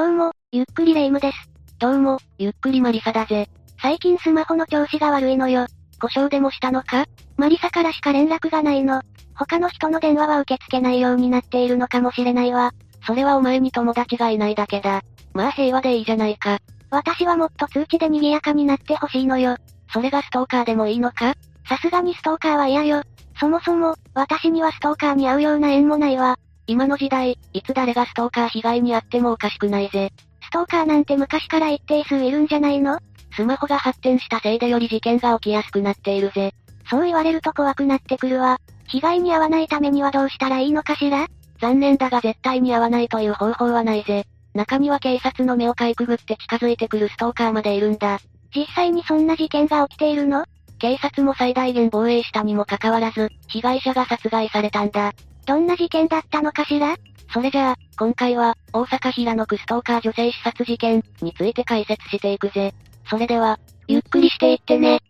どうも、ゆっくりレ夢ムです。どうも、ゆっくりマリサだぜ。最近スマホの調子が悪いのよ。故障でもしたのか？マリサからしか連絡がないの。他の人の電話は受け付けないようになっているのかもしれないわ。それはお前に友達がいないだけだ。まあ平和でいいじゃないか。私はもっと通知で賑やかになってほしいのよ。それがストーカーでもいいのか？さすがにストーカーは嫌よ。そもそも、私にはストーカーに会うような縁もないわ。今の時代、いつ誰がストーカー被害に遭ってもおかしくないぜ。ストーカーなんて昔から一定数いるんじゃないの？スマホが発展したせいでより事件が起きやすくなっているぜ。そう言われると怖くなってくるわ。被害に遭わないためにはどうしたらいいのかしら？残念だが絶対に遭わないという方法はないぜ。中には警察の目をかいくぐって近づいてくるストーカーまでいるんだ。実際にそんな事件が起きているの？警察も最大限防衛したにもかかわらず、被害者が殺害されたんだ。どんな事件だったのかしら？それじゃあ、今回は、大阪平野区ストーカー女性刺殺事件について解説していくぜ。それでは、ゆっくりしていってね。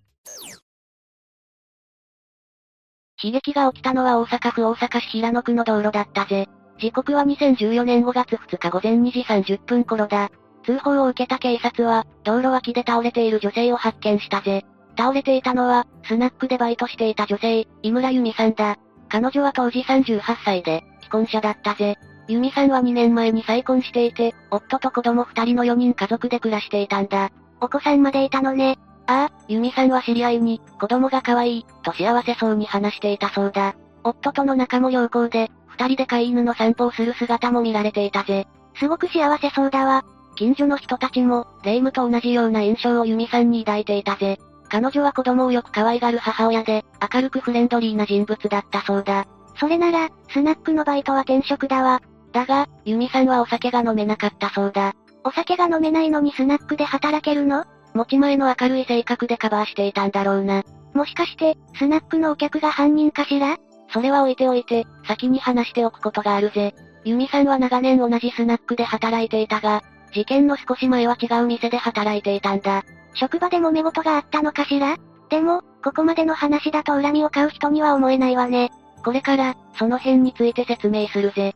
悲劇が起きたのは大阪府大阪市平野区の道路だったぜ。時刻は2014年5月2日午前2時30分頃だ。通報を受けた警察は、道路脇で倒れている女性を発見したぜ。倒れていたのは、スナックでバイトしていた女性、井村由美さんだ。彼女は当時38歳で、既婚者だったぜ。由美さんは2年前に再婚していて、夫と子供2人の4人家族で暮らしていたんだ。お子さんまでいたのね。ああ、由美さんは知り合いに、子供が可愛い、と幸せそうに話していたそうだ。夫との仲も良好で、二人で飼い犬の散歩をする姿も見られていたぜ。すごく幸せそうだわ。近所の人たちも、霊夢と同じような印象を由美さんに抱いていたぜ。彼女は子供をよく可愛がる母親で、明るくフレンドリーな人物だったそうだ。それなら、スナックのバイトは転職だわ。だが、由美さんはお酒が飲めなかったそうだ。お酒が飲めないのにスナックで働けるの？持ち前の明るい性格でカバーしていたんだろうな。もしかして、スナックのお客が犯人かしら？それは置いておいて、先に話しておくことがあるぜ。由美さんは長年同じスナックで働いていたが、事件の少し前は違う店で働いていたんだ。職場で揉め事があったのかしら？でも、ここまでの話だと恨みを買う人には思えないわね。これから、その辺について説明するぜ。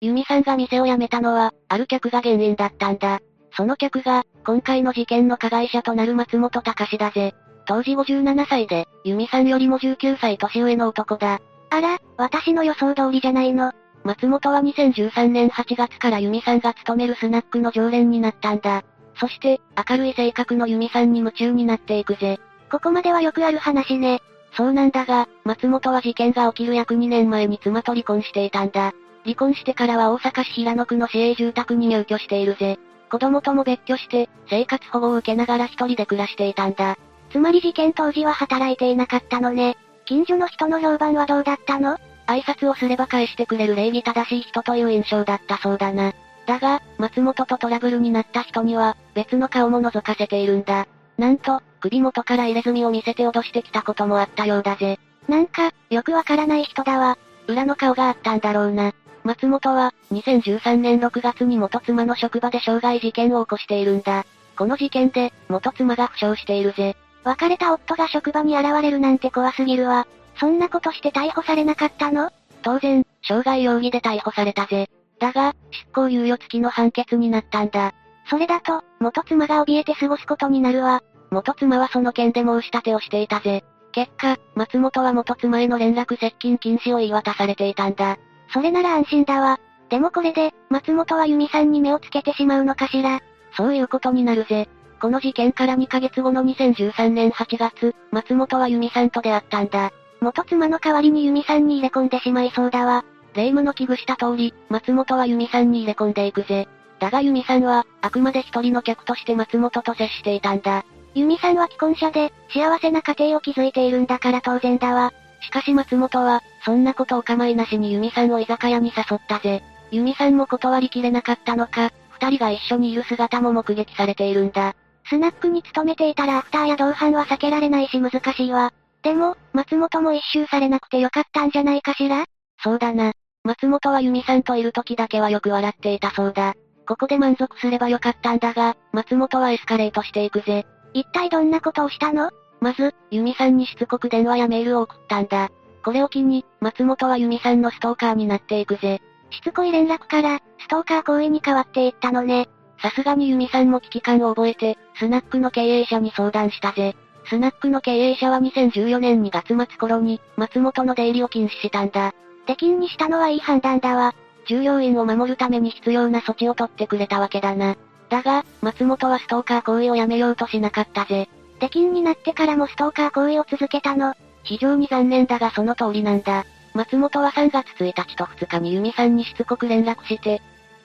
由美さんが店を辞めたのは、ある客が原因だったんだ。その客が、今回の事件の加害者となる松本隆だぜ。当時57歳で、由美さんよりも19歳年上の男だ。あら、私の予想通りじゃないの。松本は2013年8月から由美さんが勤めるスナックの常連になったんだ。そして、明るい性格の由美さんに夢中になっていくぜ。ここまではよくある話ね。そうなんだが、松本は事件が起きる約2年前に妻と離婚していたんだ。離婚してからは大阪市平野区の市営住宅に入居しているぜ。子供とも別居して、生活保護を受けながら一人で暮らしていたんだ。つまり事件当時は働いていなかったのね。近所の人の評判はどうだったの？挨拶をすれば返してくれる礼儀正しい人という印象だったそうだな。だが、松本とトラブルになった人には、別の顔も覗かせているんだ。なんと、首元から入れ墨を見せて脅してきたこともあったようだぜ。なんか、よくわからない人だわ。裏の顔があったんだろうな。松本は、2013年6月に元妻の職場で傷害事件を起こしているんだ。この事件で、元妻が負傷しているぜ。別れた夫が職場に現れるなんて怖すぎるわ。そんなことして逮捕されなかったの？当然、傷害容疑で逮捕されたぜ。だが、執行猶予付きの判決になったんだ。それだと、元妻が怯えて過ごすことになるわ。元妻はその件で申し立てをしていたぜ。結果、松本は元妻への連絡接近禁止を言い渡されていたんだ。それなら安心だわ。でもこれで、松本は由美さんに目をつけてしまうのかしら。そういうことになるぜ。この事件から2ヶ月後の2013年8月、松本は由美さんと出会ったんだ。元妻の代わりに由美さんに入れ込んでしまいそうだわ。霊夢の危惧した通り、松本は由美さんに入れ込んでいくぜ。だが由美さんは、あくまで一人の客として松本と接していたんだ。由美さんは既婚者で、幸せな家庭を築いているんだから当然だわ。しかし松本は、そんなことお構いなしに由美さんを居酒屋に誘ったぜ。由美さんも断りきれなかったのか、二人が一緒にいる姿も目撃されているんだ。スナックに勤めていたらアフターや同伴は避けられないし難しいわ。でも、松本も一周されなくてよかったんじゃないかしら？そうだな。松本は由美さんといる時だけはよく笑っていたそうだ。ここで満足すればよかったんだが、松本はエスカレートしていくぜ。一体どんなことをしたの？まず、由美さんにしつこく電話やメールを送ったんだ。これを機に、松本は由美さんのストーカーになっていくぜ。しつこい連絡から、ストーカー行為に変わっていったのね。さすがにユミさんも危機感を覚えて、スナックの経営者に相談したぜ。スナックの経営者は2014年2月末頃に、松本の出入りを禁止したんだ。出禁にしたのはいい判断だわ。従業員を守るために必要な措置を取ってくれたわけだな。だが、松本はストーカー行為をやめようとしなかったぜ。出禁になってからもストーカー行為を続けたの。非常に残念だがその通りなんだ。松本は3月1日と2日に由美さんにしつこく連絡して、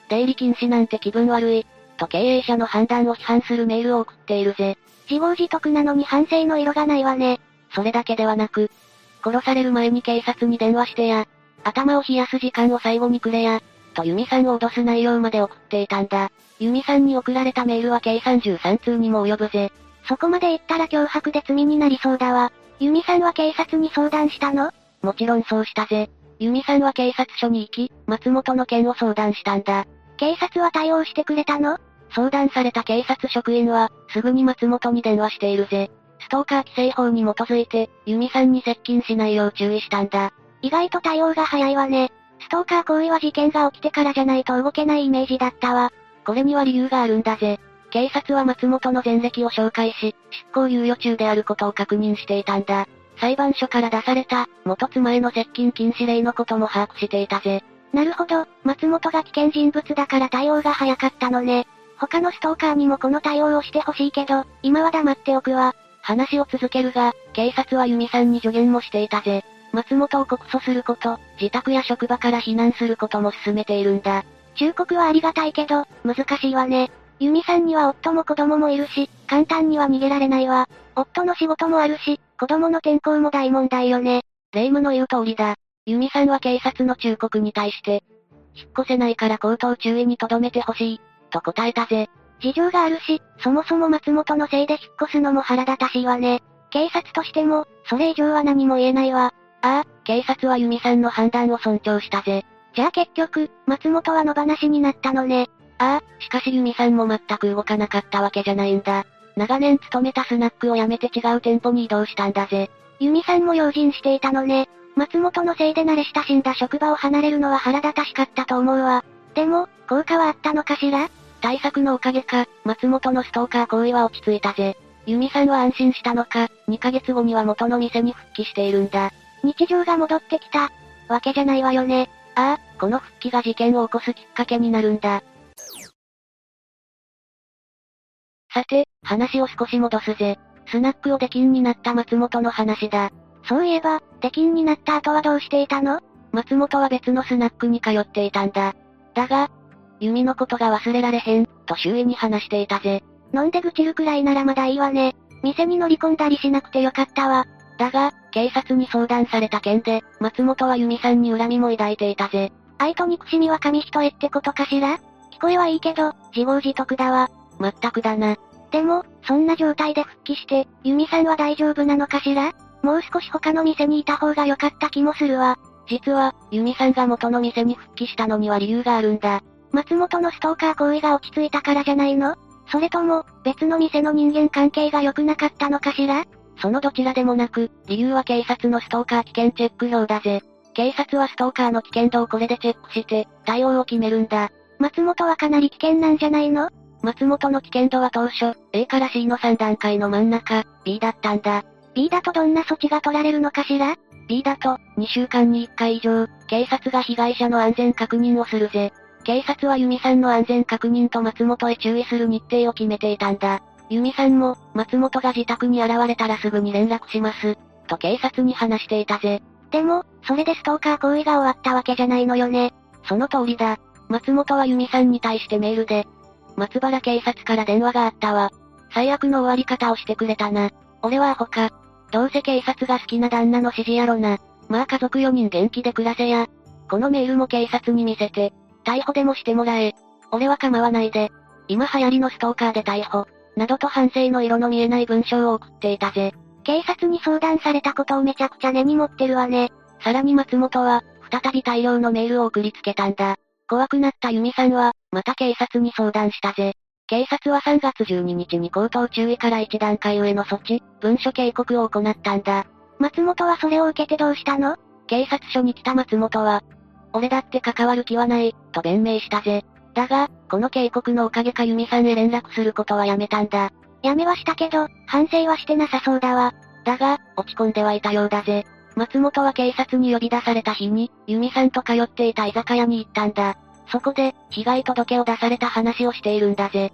出入り禁止なんて気分悪い、と経営者の判断を批判するメールを送っているぜ。自業自得なのに反省の色がないわね。それだけではなく、殺される前に警察に電話してや、頭を冷やす時間を最後にくれや、とユミさんを脅す内容まで送っていたんだ。ユミさんに送られたメールは計33通にも及ぶぜ。そこまで言ったら脅迫で罪になりそうだわ。ユミさんは警察に相談したの？もちろんそうしたぜ。ユミさんは警察署に行き、松本の件を相談したんだ。警察は対応してくれたの？相談された警察職員は、すぐに松本に電話しているぜ。ストーカー規制法に基づいて、ユミさんに接近しないよう注意したんだ。意外と対応が早いわね。ストーカー行為は事件が起きてからじゃないと動けないイメージだったわ。これには理由があるんだぜ。警察は松本の前歴を紹介し、執行猶予中であることを確認していたんだ。裁判所から出された、元妻への接近禁止令のことも把握していたぜ。なるほど、松本が危険人物だから対応が早かったのね。他のストーカーにもこの対応をしてほしいけど、今は黙っておくわ。話を続けるが、警察はユミさんに助言もしていたぜ。松本を告訴すること、自宅や職場から避難することも進めているんだ。忠告はありがたいけど、難しいわね。ユミさんには夫も子供もいるし、簡単には逃げられないわ。夫の仕事もあるし、子供の転校も大問題よね。霊夢の言う通りだ。ユミさんは警察の忠告に対して、引っ越せないから口頭注意に留めてほしい、と答えたぜ。事情があるし、そもそも松本のせいで引っ越すのも腹立たしいわね。警察としても、それ以上は何も言えないわ。ああ、警察はユミさんの判断を尊重したぜ。じゃあ結局、松本は野放しになったのね。ああ、しかしユミさんも全く動かなかったわけじゃないんだ。長年勤めたスナックを辞めて違う店舗に移動したんだぜ。ユミさんも用心していたのね。松本のせいで慣れ親しんだ職場を離れるのは腹立たしかったと思うわ。でも、効果はあったのかしら？対策のおかげか、松本のストーカー行為は落ち着いたぜ。ユミさんは安心したのか、2ヶ月後には元の店に復帰しているんだ。日常が戻ってきた。わけじゃないわよね。ああ、この復帰が事件を起こすきっかけになるんだ。さて、話を少し戻すぜ。スナックを出禁になった松本の話だ。そういえば、出禁になった後はどうしていたの？松本は別のスナックに通っていたんだ。だが、弓のことが忘れられへん、と周囲に話していたぜ。飲んで愚痴るくらいならまだいいわね。店に乗り込んだりしなくてよかったわ。だが、警察に相談された件で、松本は弓さんに恨みも抱いていたぜ。愛と憎しみは紙一重ってことかしら？聞こえはいいけど、自業自得だわ。まったくだな。でも、そんな状態で復帰して、弓さんは大丈夫なのかしら？もう少し他の店にいた方が良かった気もするわ。実は、ユミさんが元の店に復帰したのには理由があるんだ。松本のストーカー行為が落ち着いたからじゃないの？それとも、別の店の人間関係が良くなかったのかしら？そのどちらでもなく、理由は警察のストーカー危険チェック表だぜ。警察はストーカーの危険度をこれでチェックして、対応を決めるんだ。松本はかなり危険なんじゃないの？松本の危険度は当初、A から C の3段階の真ん中、B だったんだ。B だとどんな措置が取られるのかしら？?B だと、2週間に1回以上、警察が被害者の安全確認をするぜ。警察はユミさんの安全確認と松本へ注意する日程を決めていたんだ。ユミさんも、松本が自宅に現れたらすぐに連絡します。と警察に話していたぜ。でも、それでストーカー行為が終わったわけじゃないのよね。その通りだ。松本はユミさんに対してメールで、松原警察から電話があったわ。最悪の終わり方をしてくれたな。俺はアホか。どうせ警察が好きな旦那の指示やろな。まあ家族4人元気で暮らせや。このメールも警察に見せて、逮捕でもしてもらえ。俺は構わないで。今流行りのストーカーで逮捕。などと反省の色の見えない文章を送っていたぜ。警察に相談されたことをめちゃくちゃ根に持ってるわね。さらに松本は、再び大量のメールを送りつけたんだ。怖くなったユミさんは、また警察に相談したぜ。警察は3月12日に口頭注意から1段階上の措置、文書警告を行ったんだ。松本はそれを受けてどうしたの？警察署に来た松本は、俺だって関わる気はない、と弁明したぜ。だが、この警告のおかげかユミさんへ連絡することはやめたんだ。やめはしたけど、反省はしてなさそうだわ。だが、落ち込んではいたようだぜ。松本は警察に呼び出された日に、ユミさんと通っていた居酒屋に行ったんだ。そこで、被害届を出された話をしているんだぜ。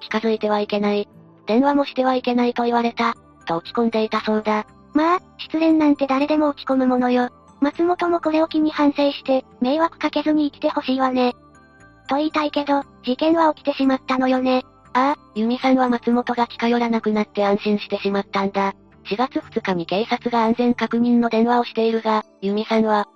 近づいてはいけない。電話もしてはいけないと言われた、と落ち込んでいたそうだ。まあ、失恋なんて誰でも落ち込むものよ。松本もこれを機に反省して、迷惑かけずに生きてほしいわね。と言いたいけど、事件は起きてしまったのよね。ああ、ユミさんは松本が近寄らなくなって安心してしまったんだ。4月2日に警察が安全確認の電話をしているが、ユミさんは、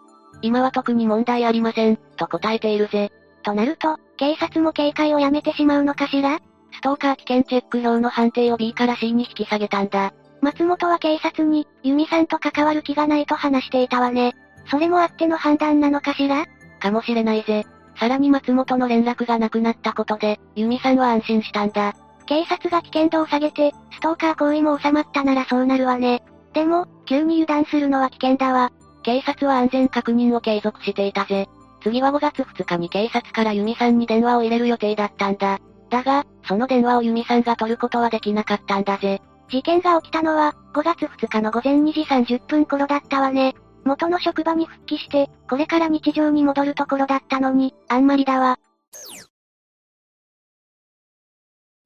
今は特に問題ありません、と答えているぜ。となると、警察も警戒をやめてしまうのかしら？ストーカー危険チェック表の判定を B から C に引き下げたんだ。松本は警察に、ユミさんと関わる気がないと話していたわね。それもあっての判断なのかしら？かもしれないぜ。さらに松本の連絡がなくなったことで、ユミさんは安心したんだ。警察が危険度を下げて、ストーカー行為も収まったならそうなるわね。でも、急に油断するのは危険だわ。警察は安全確認を継続していたぜ。次は5月2日に警察からユミさんに電話を入れる予定だったんだ。だが、その電話をユミさんが取ることはできなかったんだぜ。事件が起きたのは、5月2日の午前2時30分頃だったわね。元の職場に復帰して、これから日常に戻るところだったのに、あんまりだわ。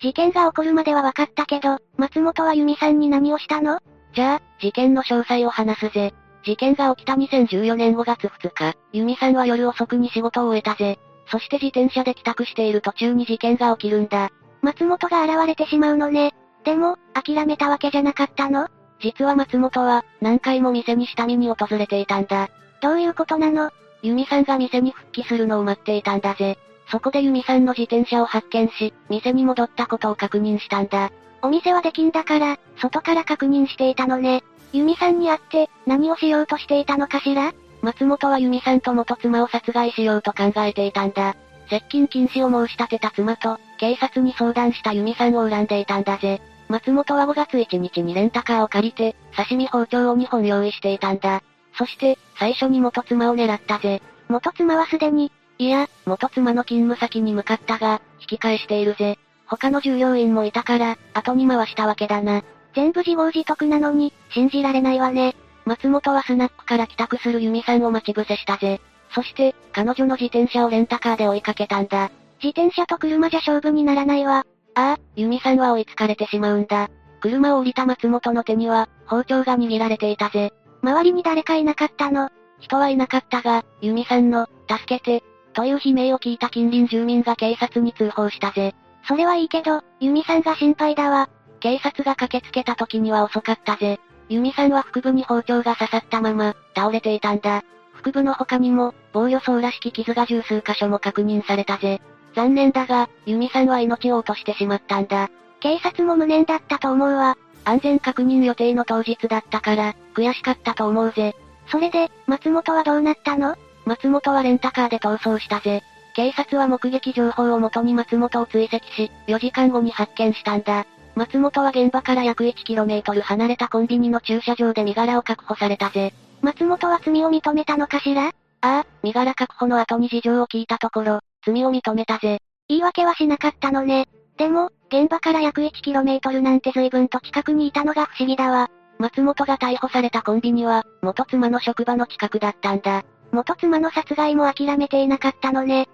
事件が起こるまでは分かったけど、松本は由美さんに何をしたの？じゃあ、事件の詳細を話すぜ。事件が起きた2014年5月2日、由美さんは夜遅くに仕事を終えたぜ。そして自転車で帰宅している途中に事件が起きるんだ。松本が現れてしまうのね。でも、諦めたわけじゃなかったの？実は松本は、何回も店に下見に訪れていたんだ。どういうことなの？ユミさんが店に復帰するのを待っていたんだぜ。そこでユミさんの自転車を発見し、店に戻ったことを確認したんだ。お店は出禁だから、外から確認していたのね。ユミさんに会って、何をしようとしていたのかしら？松本はユミさんと元妻を殺害しようと考えていたんだ。接近禁止を申し立てた妻と、警察に相談したユミさんを恨んでいたんだぜ。松本は5月1日にレンタカーを借りて、刺身包丁を2本用意していたんだ。そして、最初に元妻を狙ったぜ。元妻はすでに、いや、元妻の勤務先に向かったが、引き返しているぜ。他の従業員もいたから、後に回したわけだな。全部自業自得なのに、信じられないわね。松本はスナックから帰宅するユミさんを待ち伏せしたぜ。そして、彼女の自転車をレンタカーで追いかけたんだ。自転車と車じゃ勝負にならないわ。ああ、ユミさんは追いつかれてしまうんだ。車を降りた松本の手には、包丁が握られていたぜ。周りに誰かいなかったの人はいなかったが、ユミさんの、助けて、という悲鳴を聞いた近隣住民が警察に通報したぜ。それはいいけど、ユミさんが心配だわ。警察が駆けつけた時には遅かったぜ。ユミさんは腹部に包丁が刺さったまま、倒れていたんだ。腹部の他にも、防御層らしき傷が十数箇所も確認されたぜ。残念だが、ユミさんは命を落としてしまったんだ。警察も無念だったと思うわ。安全確認予定の当日だったから、悔しかったと思うぜ。それで、松本はどうなったの？松本はレンタカーで逃走したぜ。警察は目撃情報をもとに松本を追跡し、4時間後に発見したんだ。松本は現場から約 1km 離れたコンビニの駐車場で身柄を確保されたぜ。松本は罪を認めたのかしら？ああ、身柄確保の後に事情を聞いたところ、罪を認めたぜ。言い訳はしなかったのね。でも、現場から約 1km なんて随分と近くにいたのが不思議だわ。松本が逮捕されたコンビニは、元妻の職場の近くだったんだ。元妻の殺害も諦めていなかったのね。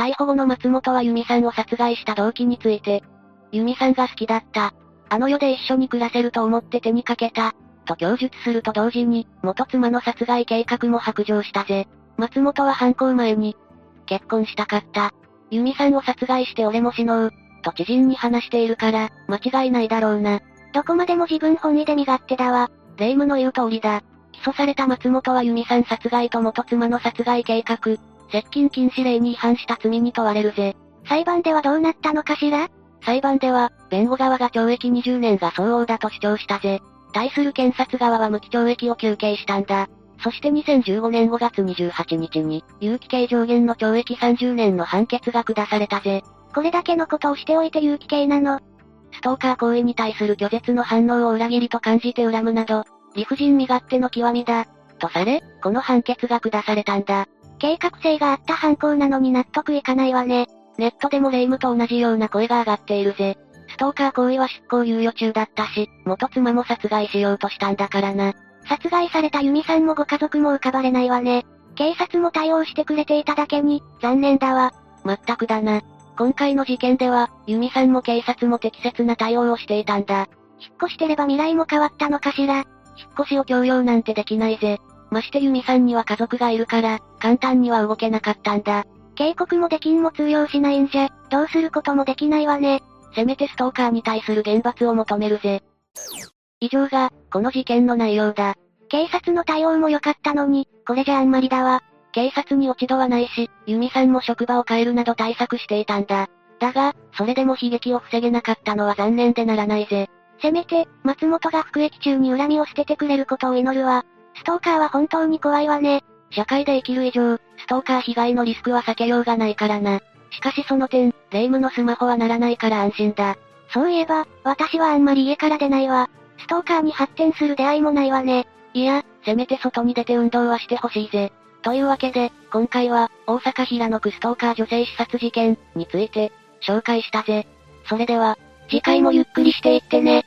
逮捕後の松本は由美さんを殺害した動機について、由美さんが好きだった。あの世で一緒に暮らせると思って手にかけた。と供述すると同時に、元妻の殺害計画も白状したぜ。松本は犯行前に、結婚したかった。由美さんを殺害して俺も死のう。と知人に話しているから、間違いないだろうな。どこまでも自分本位で身勝手だわ。霊夢の言う通りだ。起訴された松本は由美さん殺害と元妻の殺害計画、接近禁止令に違反した罪に問われるぜ。裁判ではどうなったのかしら？裁判では、弁護側が懲役20年が相応だと主張したぜ。対する検察側は無期懲役を求刑したんだ。そして2015年5月28日に、有期刑上限の懲役30年の判決が下されたぜ。これだけのことをしておいて有期刑なの？ストーカー行為に対する拒絶の反応を裏切りと感じて恨むなど、理不尽身勝手の極みだ。とされ、この判決が下されたんだ。計画性があった犯行なのに納得いかないわね。ネットでも霊夢と同じような声が上がっているぜ。ストーカー行為は執行猶予中だったし、元妻も殺害しようとしたんだからな。殺害されたユミさんもご家族も浮かばれないわね。警察も対応してくれていただけに、残念だわ。まったくだな。今回の事件では、ユミさんも警察も適切な対応をしていたんだ。引っ越してれば未来も変わったのかしら。引っ越しを強要なんてできないぜ。ましてユミさんには家族がいるから、簡単には動けなかったんだ。警告もできんも通用しないんじゃ、どうすることもできないわね。せめてストーカーに対する厳罰を求めるぜ。以上が、この事件の内容だ。警察の対応も良かったのに、これじゃあんまりだわ。警察に落ち度はないし、ユミさんも職場を変えるなど対策していたんだ。だが、それでも悲劇を防げなかったのは残念でならないぜ。せめて、松本が服役中に恨みを捨ててくれることを祈るわ。ストーカーは本当に怖いわね。社会で生きる以上、ストーカー被害のリスクは避けようがないからな。しかしその点、霊夢のスマホはならないから安心だ。そういえば、私はあんまり家から出ないわ。ストーカーに発展する出会いもないわね。いや、せめて外に出て運動はしてほしいぜ。というわけで、今回は、大阪平野区ストーカー女性刺殺事件について、紹介したぜ。それでは、次回もゆっくりしていってね。